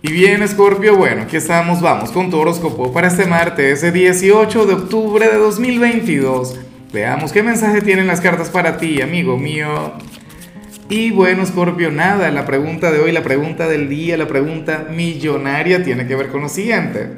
Y bien, Scorpio, bueno, aquí estamos, vamos con tu horóscopo para este martes, 18 de octubre de 2022. Veamos qué mensaje tienen las cartas para ti, amigo mío. Y bueno, Scorpio, nada, la pregunta de hoy, la pregunta del día, la pregunta millonaria tiene que ver con lo siguiente.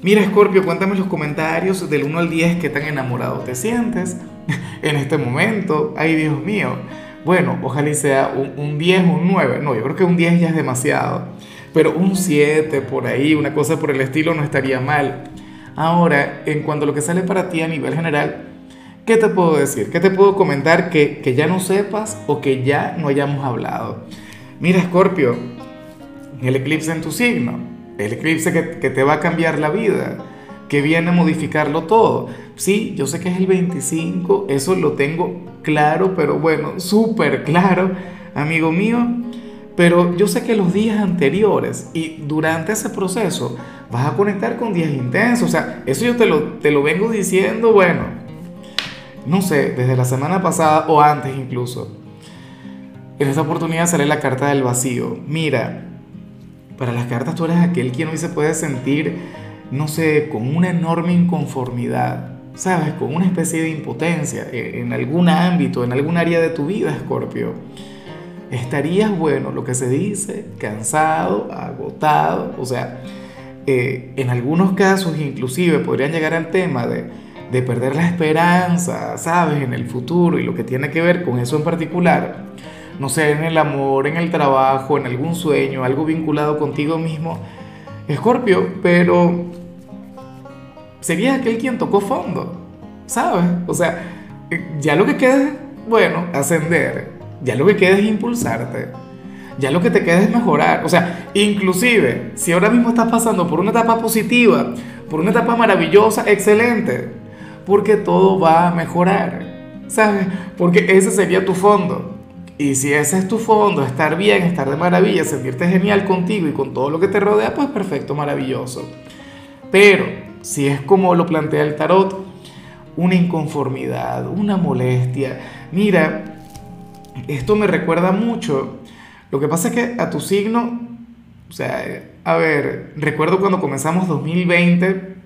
Mira, Scorpio, cuéntame los comentarios del 1 al 10 qué tan enamorado te sientes en este momento. Ay, Dios mío. Bueno, ojalá sea un, un 10, un 9. No, yo creo que un 10 ya es demasiado pero un 7 por ahí, una cosa por el estilo no estaría mal. Ahora, en cuanto a lo que sale para ti a nivel general, ¿qué te puedo decir? ¿Qué te puedo comentar que, que ya no sepas o que ya no hayamos hablado? Mira, Scorpio, el eclipse en tu signo, el eclipse que, que te va a cambiar la vida, que viene a modificarlo todo. Sí, yo sé que es el 25, eso lo tengo claro, pero bueno, súper claro, amigo mío. Pero yo sé que los días anteriores y durante ese proceso vas a conectar con días intensos. O sea, eso yo te lo, te lo vengo diciendo, bueno, no sé, desde la semana pasada o antes incluso. En esta oportunidad sale la carta del vacío. Mira, para las cartas tú eres aquel quien hoy se puede sentir, no sé, con una enorme inconformidad, ¿sabes? Con una especie de impotencia en algún ámbito, en algún área de tu vida, Escorpio estarías, bueno, lo que se dice, cansado, agotado, o sea, eh, en algunos casos inclusive podrían llegar al tema de, de perder la esperanza, ¿sabes?, en el futuro y lo que tiene que ver con eso en particular, no sé, en el amor, en el trabajo, en algún sueño, algo vinculado contigo mismo, Escorpio, pero sería aquel quien tocó fondo, ¿sabes? O sea, ya lo que queda es, bueno, ascender, ya lo que queda es impulsarte. Ya lo que te queda es mejorar. O sea, inclusive, si ahora mismo estás pasando por una etapa positiva, por una etapa maravillosa, excelente, porque todo va a mejorar. ¿Sabes? Porque ese sería tu fondo. Y si ese es tu fondo, estar bien, estar de maravilla, sentirte genial contigo y con todo lo que te rodea, pues perfecto, maravilloso. Pero si es como lo plantea el tarot, una inconformidad, una molestia, mira, esto me recuerda mucho. Lo que pasa es que a tu signo, o sea, a ver, recuerdo cuando comenzamos 2020,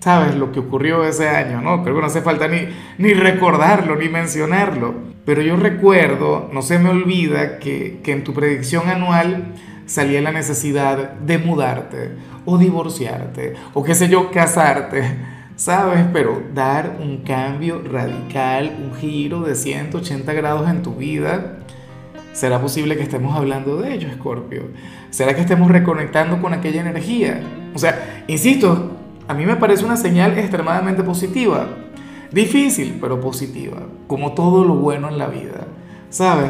sabes lo que ocurrió ese año, ¿no? Creo que no hace falta ni, ni recordarlo, ni mencionarlo. Pero yo recuerdo, no se me olvida, que, que en tu predicción anual salía la necesidad de mudarte, o divorciarte, o qué sé yo, casarte. ¿Sabes? Pero dar un cambio radical, un giro de 180 grados en tu vida, ¿será posible que estemos hablando de ello, Scorpio? ¿Será que estemos reconectando con aquella energía? O sea, insisto, a mí me parece una señal extremadamente positiva. Difícil, pero positiva, como todo lo bueno en la vida, ¿sabes?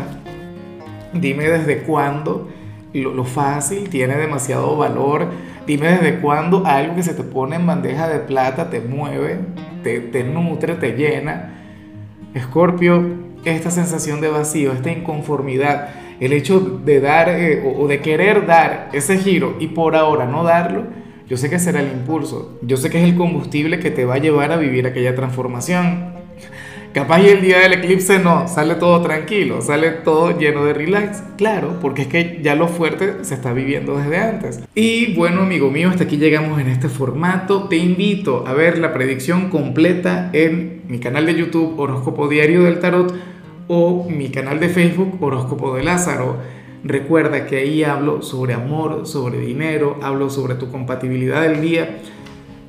Dime desde cuándo lo, fácil tiene demasiado valor. Dime desde cuándo algo que se te pone en bandeja de plata te mueve, te, te nutre, te llena. Escorpio, esta sensación de vacío, esta inconformidad, el hecho de dar eh, o, o de querer dar ese giro y por ahora no darlo, yo sé que será el impulso, yo sé que es el combustible que te va a llevar a vivir aquella transformación. Capaz y el día del eclipse no, sale todo tranquilo, sale todo lleno de relax. Claro, porque es que ya lo fuerte se está viviendo desde antes. Y bueno, amigo mío, hasta aquí llegamos en este formato. Te invito a ver la predicción completa en mi canal de YouTube Horóscopo Diario del Tarot o mi canal de Facebook Horóscopo de Lázaro. Recuerda que ahí hablo sobre amor, sobre dinero, hablo sobre tu compatibilidad del día